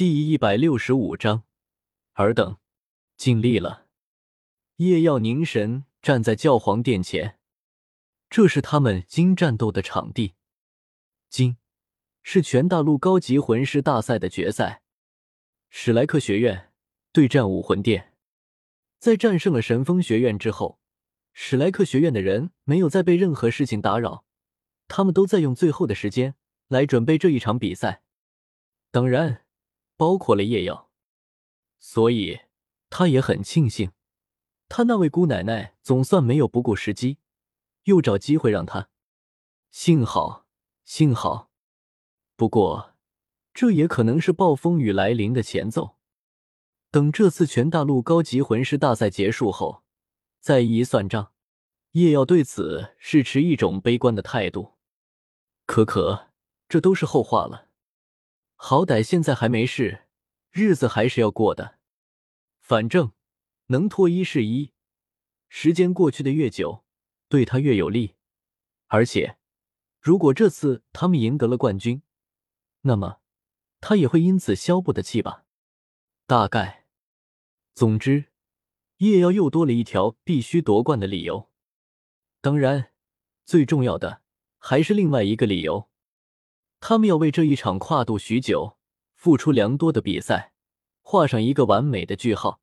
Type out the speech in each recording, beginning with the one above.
第一百六十五章，尔等尽力了。夜耀凝神站在教皇殿前，这是他们今战斗的场地。今是全大陆高级魂师大赛的决赛，史莱克学院对战武魂殿。在战胜了神风学院之后，史莱克学院的人没有再被任何事情打扰，他们都在用最后的时间来准备这一场比赛。当然，包括了叶耀，所以他也很庆幸，他那位姑奶奶总算没有不顾时机，又找机会让他。幸好，幸好。不过，这也可能是暴风雨来临的前奏。等这次全大陆高级魂师大赛结束后，再一一算账。叶耀对此是持一种悲观的态度。可可，这都是后话了。好歹现在还没事，日子还是要过的。反正能拖一是一，时间过去的越久，对他越有利。而且，如果这次他们赢得了冠军，那么他也会因此消不得气吧？大概。总之，叶耀又多了一条必须夺冠的理由。当然，最重要的还是另外一个理由。他们要为这一场跨度许久、付出良多的比赛画上一个完美的句号。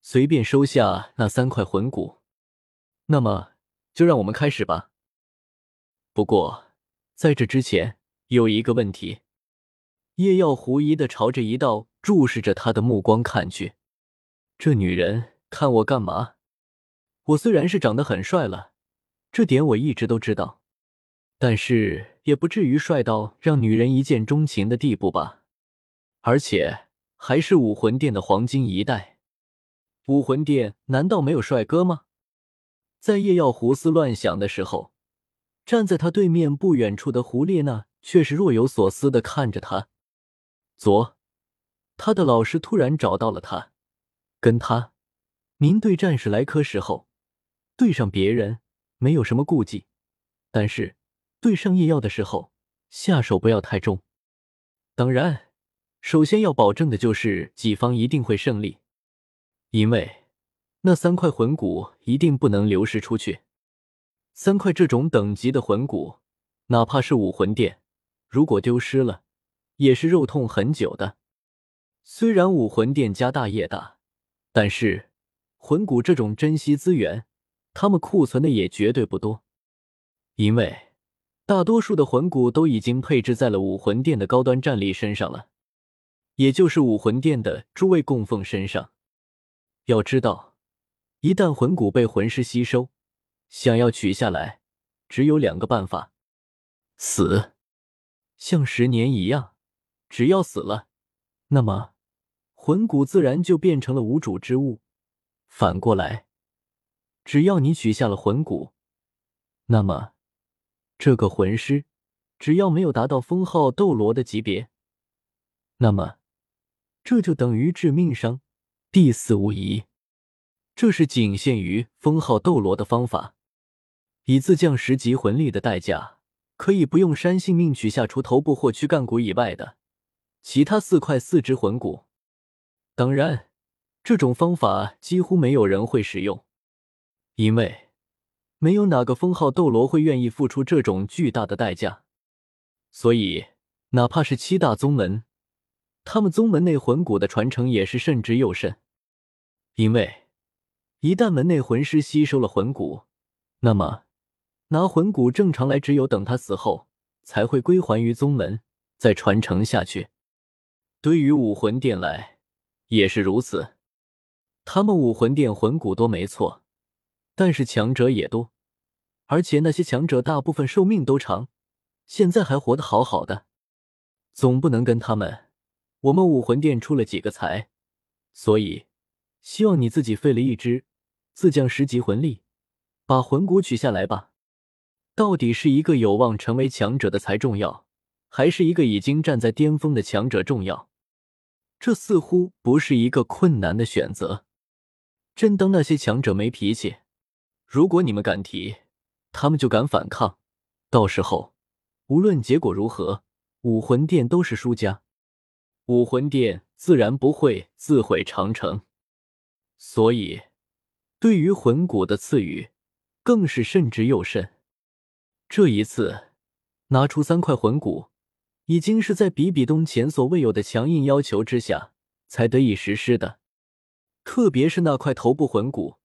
随便收下那三块魂骨，那么就让我们开始吧。不过，在这之前有一个问题。叶耀狐疑的朝着一道注视着他的目光看去。这女人看我干嘛？我虽然是长得很帅了，这点我一直都知道。但是也不至于帅到让女人一见钟情的地步吧？而且还是武魂殿的黄金一代，武魂殿难道没有帅哥吗？在叶耀胡思乱想的时候，站在他对面不远处的胡列娜却是若有所思的看着他。昨，他的老师突然找到了他，跟他，您对战史莱克时候，对上别人没有什么顾忌，但是。对上夜药的时候，下手不要太重。当然，首先要保证的就是己方一定会胜利，因为那三块魂骨一定不能流失出去。三块这种等级的魂骨，哪怕是武魂殿，如果丢失了，也是肉痛很久的。虽然武魂殿家大业大，但是魂骨这种珍稀资源，他们库存的也绝对不多，因为。大多数的魂骨都已经配置在了武魂殿的高端战力身上了，也就是武魂殿的诸位供奉身上。要知道，一旦魂骨被魂师吸收，想要取下来，只有两个办法：死，像十年一样，只要死了，那么魂骨自然就变成了无主之物；反过来，只要你取下了魂骨，那么。这个魂师，只要没有达到封号斗罗的级别，那么这就等于致命伤，必死无疑。这是仅限于封号斗罗的方法，以自降十级魂力的代价，可以不用删性命取下除头部或躯干骨以外的其他四块四肢魂骨。当然，这种方法几乎没有人会使用，因为。没有哪个封号斗罗会愿意付出这种巨大的代价，所以哪怕是七大宗门，他们宗门内魂骨的传承也是慎之又慎。因为一旦门内魂师吸收了魂骨，那么拿魂骨正常来，只有等他死后才会归还于宗门，再传承下去。对于武魂殿来也是如此，他们武魂殿魂骨多没错，但是强者也多。而且那些强者大部分寿命都长，现在还活得好好的，总不能跟他们。我们武魂殿出了几个才，所以希望你自己废了一只，自降十级魂力，把魂骨取下来吧。到底是一个有望成为强者的才重要，还是一个已经站在巅峰的强者重要？这似乎不是一个困难的选择。真当那些强者没脾气？如果你们敢提。他们就敢反抗，到时候无论结果如何，武魂殿都是输家。武魂殿自然不会自毁长城，所以对于魂骨的赐予更是慎之又慎。这一次拿出三块魂骨，已经是在比比东前所未有的强硬要求之下才得以实施的。特别是那块头部魂骨，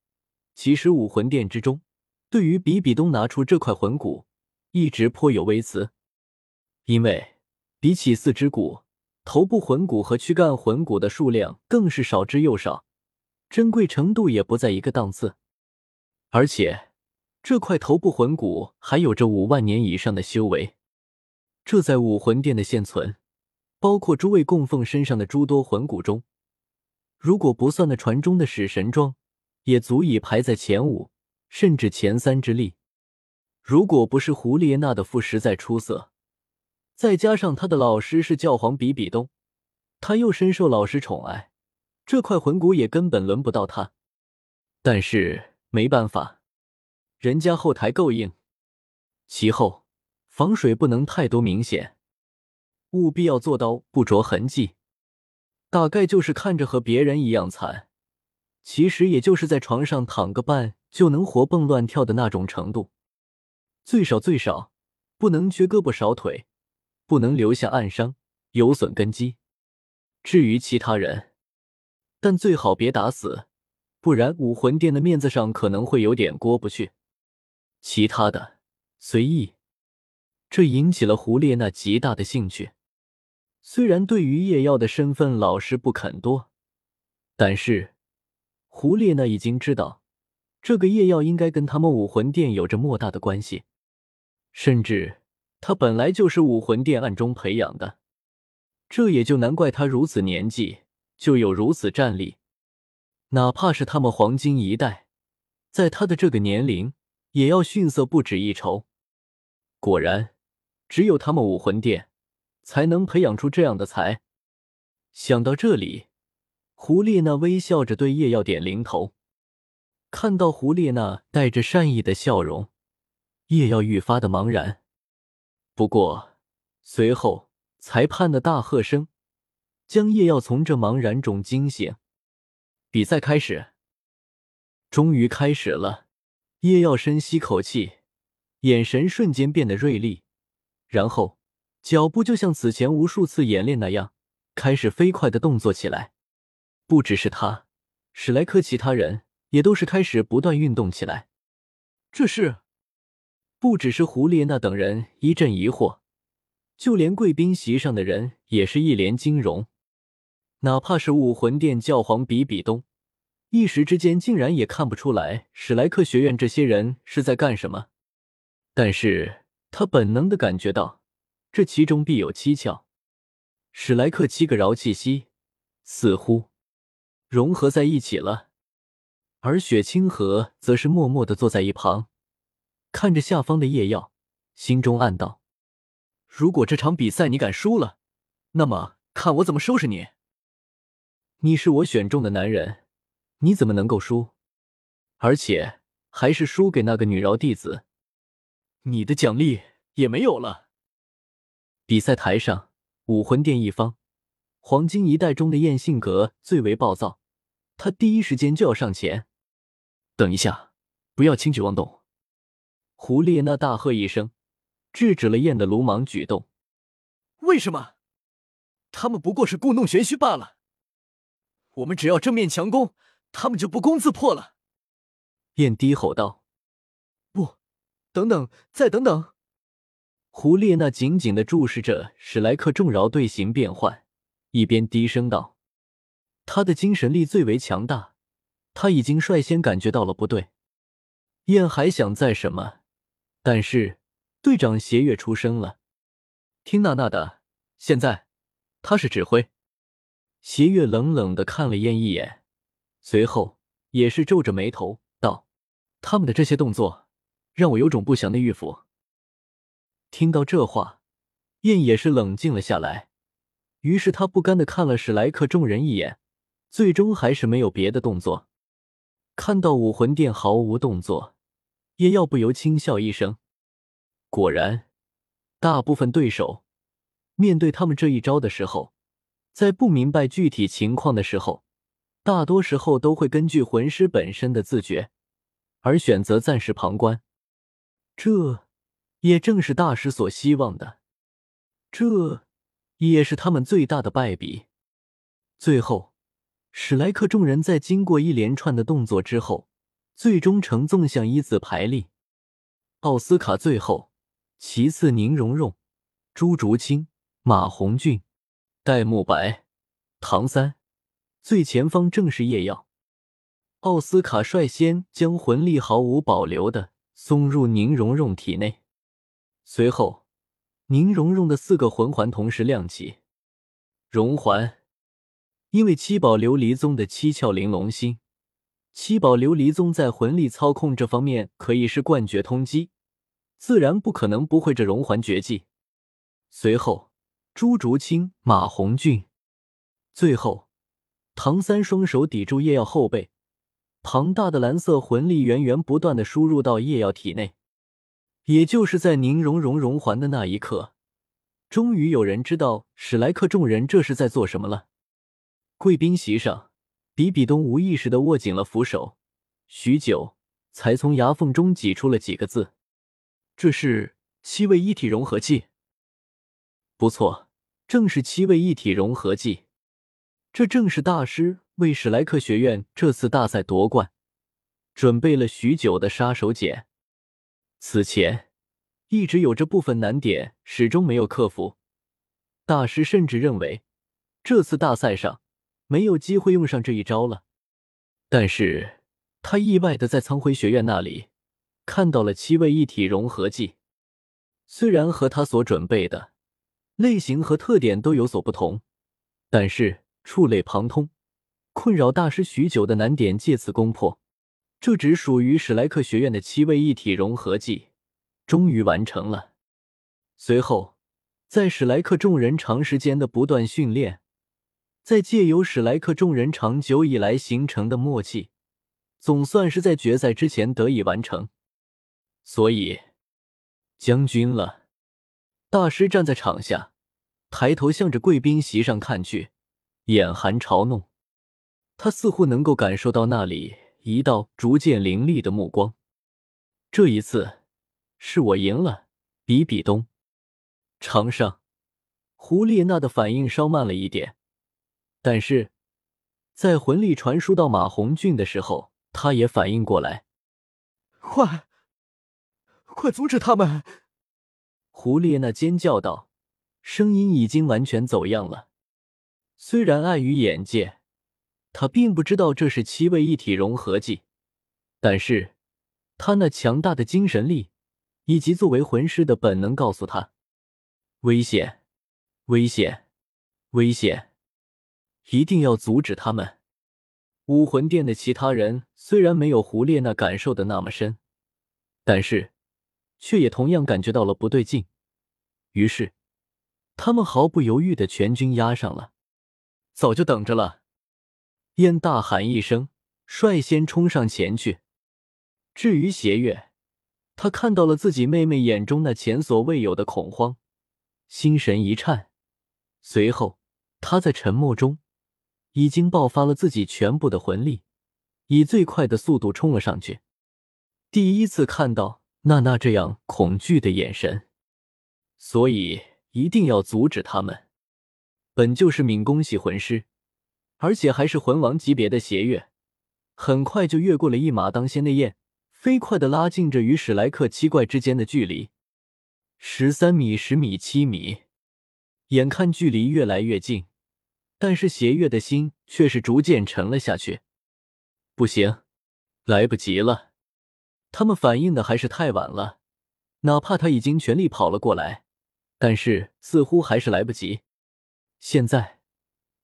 其实武魂殿之中对于比比东拿出这块魂骨一直颇有微词，因为比起四肢骨。头部魂骨和躯干魂骨的数量更是少之又少，珍贵程度也不在一个档次。而且，这块头部魂骨还有着五万年以上的修为，这在武魂殿的现存，包括诸位供奉身上的诸多魂骨中，如果不算那传中的使神装，也足以排在前五甚至前三之力。如果不是胡列娜的腹实在出色。再加上他的老师是教皇比比东，他又深受老师宠爱，这块魂骨也根本轮不到他。但是没办法，人家后台够硬，其后防水不能太多明显，务必要做到不着痕迹。大概就是看着和别人一样惨，其实也就是在床上躺个半就能活蹦乱跳的那种程度，最少最少不能缺胳膊少腿。不能留下暗伤，有损根基。至于其他人，但最好别打死，不然武魂殿的面子上可能会有点过不去。其他的随意。这引起了胡列娜极大的兴趣。虽然对于叶耀的身份老实不肯多，但是胡列娜已经知道，这个叶耀应该跟他们武魂殿有着莫大的关系，甚至。他本来就是武魂殿暗中培养的，这也就难怪他如此年纪就有如此战力。哪怕是他们黄金一代，在他的这个年龄也要逊色不止一筹。果然，只有他们武魂殿才能培养出这样的才。想到这里，胡列娜微笑着对叶耀点零头。看到胡列娜带着善意的笑容，叶耀愈发的茫然。不过，随后裁判的大喝声将叶耀从这茫然中惊醒。比赛开始，终于开始了。叶耀深吸口气，眼神瞬间变得锐利，然后脚步就像此前无数次演练那样，开始飞快的动作起来。不只是他，史莱克其他人也都是开始不断运动起来。这是。不只是胡列娜等人一阵疑惑，就连贵宾席上的人也是一脸惊容。哪怕是武魂殿教皇比比东，一时之间竟然也看不出来史莱克学院这些人是在干什么。但是他本能的感觉到，这其中必有蹊跷。史莱克七个饶气息似乎融合在一起了，而雪清河则是默默的坐在一旁。看着下方的夜耀，心中暗道：“如果这场比赛你敢输了，那么看我怎么收拾你。你是我选中的男人，你怎么能够输？而且还是输给那个女饶弟子，你的奖励也没有了。”比赛台上，武魂殿一方，黄金一代中的燕性格最为暴躁，他第一时间就要上前。等一下，不要轻举妄动。胡列娜大喝一声，制止了燕的鲁莽举动。为什么？他们不过是故弄玄虚罢了。我们只要正面强攻，他们就不攻自破了。燕低吼道：“不，等等，再等等！”胡列娜紧紧的注视着史莱克众饶队形变换，一边低声道：“他的精神力最为强大，他已经率先感觉到了不对。”燕还想再什么？但是队长邪月出声了，听娜娜的。现在他是指挥。邪月冷冷的看了燕一眼，随后也是皱着眉头道：“他们的这些动作让我有种不祥的预感。”听到这话，燕也是冷静了下来，于是他不甘的看了史莱克众人一眼，最终还是没有别的动作。看到武魂殿毫无动作。也要不由轻笑一声。果然，大部分对手面对他们这一招的时候，在不明白具体情况的时候，大多时候都会根据魂师本身的自觉而选择暂时旁观。这也正是大师所希望的，这也是他们最大的败笔。最后，史莱克众人在经过一连串的动作之后，最终呈纵向一字排列。奥斯卡最后，其次宁荣荣、朱竹清、马红俊、戴沐白、唐三，最前方正是叶耀。奥斯卡率先将魂力毫无保留的送入宁荣荣体内，随后，宁荣荣的四个魂环同时亮起。荣环，因为七宝琉璃宗的七窍玲珑心。七宝琉璃宗在魂力操控这方面可以是冠绝通缉，自然不可能不会这融环绝技。随后，朱竹清、马红俊，最后，唐三双手抵住叶耀后背，庞大的蓝色魂力源源不断的输入到叶耀体内。也就是在宁荣荣融环的那一刻，终于有人知道史莱克众人这是在做什么了。贵宾席上。比比东无意识的握紧了扶手，许久才从牙缝中挤出了几个字：“这是七位一体融合技。”不错，正是七位一体融合技。这正是大师为史莱克学院这次大赛夺冠准备了许久的杀手锏。此前一直有着部分难点，始终没有克服。大师甚至认为，这次大赛上。没有机会用上这一招了，但是他意外的在苍辉学院那里看到了七位一体融合技，虽然和他所准备的类型和特点都有所不同，但是触类旁通，困扰大师许久的难点借此攻破。这只属于史莱克学院的七位一体融合技终于完成了。随后，在史莱克众人长时间的不断训练。在借由史莱克众人长久以来形成的默契，总算是在决赛之前得以完成。所以，将军了。大师站在场下，抬头向着贵宾席上看去，眼含嘲弄。他似乎能够感受到那里一道逐渐凌厉的目光。这一次，是我赢了。比比东，场上，胡列娜的反应稍慢了一点。但是，在魂力传输到马红俊的时候，他也反应过来，快，快阻止他们！胡列娜尖叫道，声音已经完全走样了。虽然碍于眼界，他并不知道这是七位一体融合技，但是他那强大的精神力以及作为魂师的本能告诉他，危险，危险，危险。一定要阻止他们！武魂殿的其他人虽然没有胡列娜感受的那么深，但是却也同样感觉到了不对劲。于是，他们毫不犹豫的全军压上了。早就等着了！燕大喊一声，率先冲上前去。至于邪月，他看到了自己妹妹眼中那前所未有的恐慌，心神一颤，随后他在沉默中。已经爆发了自己全部的魂力，以最快的速度冲了上去。第一次看到娜娜这样恐惧的眼神，所以一定要阻止他们。本就是敏攻系魂师，而且还是魂王级别的邪月，很快就越过了一马当先的燕，飞快的拉近着与史莱克七怪之间的距离。十三米、十米、七米，眼看距离越来越近。但是邪月的心却是逐渐沉了下去。不行，来不及了，他们反应的还是太晚了。哪怕他已经全力跑了过来，但是似乎还是来不及。现在，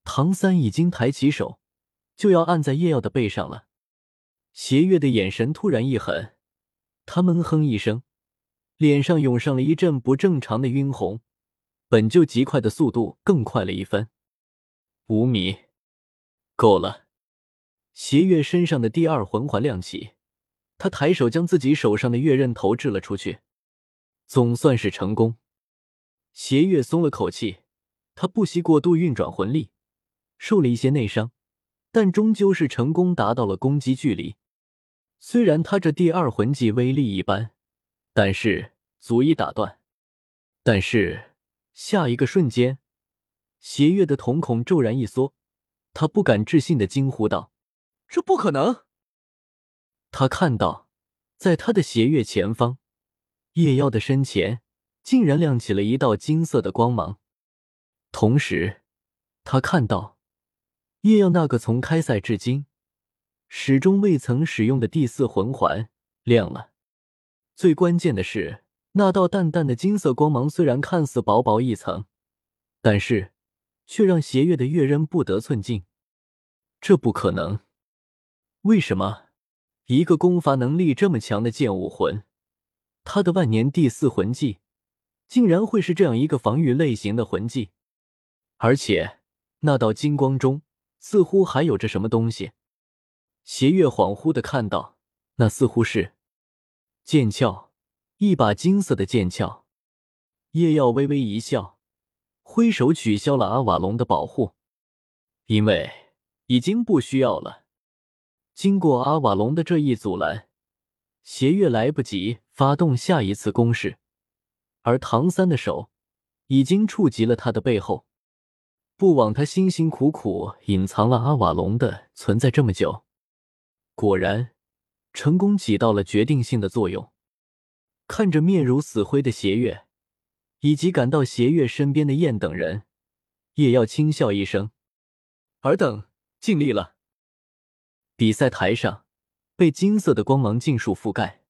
唐三已经抬起手，就要按在叶耀的背上了。邪月的眼神突然一狠，他闷哼一声，脸上涌上了一阵不正常的晕红，本就极快的速度更快了一分。五米，够了。邪月身上的第二魂环亮起，他抬手将自己手上的月刃投掷了出去，总算是成功。邪月松了口气，他不惜过度运转魂力，受了一些内伤，但终究是成功达到了攻击距离。虽然他这第二魂技威力一般，但是足以打断。但是下一个瞬间，邪月的瞳孔骤然一缩，他不敢置信的惊呼道：“这不可能！”他看到，在他的邪月前方，夜耀的身前竟然亮起了一道金色的光芒，同时，他看到夜耀那个从开赛至今。始终未曾使用的第四魂环亮了。最关键的是，那道淡淡的金色光芒虽然看似薄薄一层，但是却让邪月的月刃不得寸进。这不可能！为什么一个攻伐能力这么强的剑武魂，他的万年第四魂技竟然会是这样一个防御类型的魂技？而且那道金光中似乎还有着什么东西。邪月恍惚的看到，那似乎是剑鞘，一把金色的剑鞘。叶耀微微一笑，挥手取消了阿瓦隆的保护，因为已经不需要了。经过阿瓦隆的这一阻拦，邪月来不及发动下一次攻势，而唐三的手已经触及了他的背后。不枉他辛辛苦苦隐藏了阿瓦隆的存在这么久。果然，成功起到了决定性的作用。看着面如死灰的邪月，以及赶到邪月身边的燕等人，也要轻笑一声：“尔等尽力了。”比赛台上被金色的光芒尽数覆盖，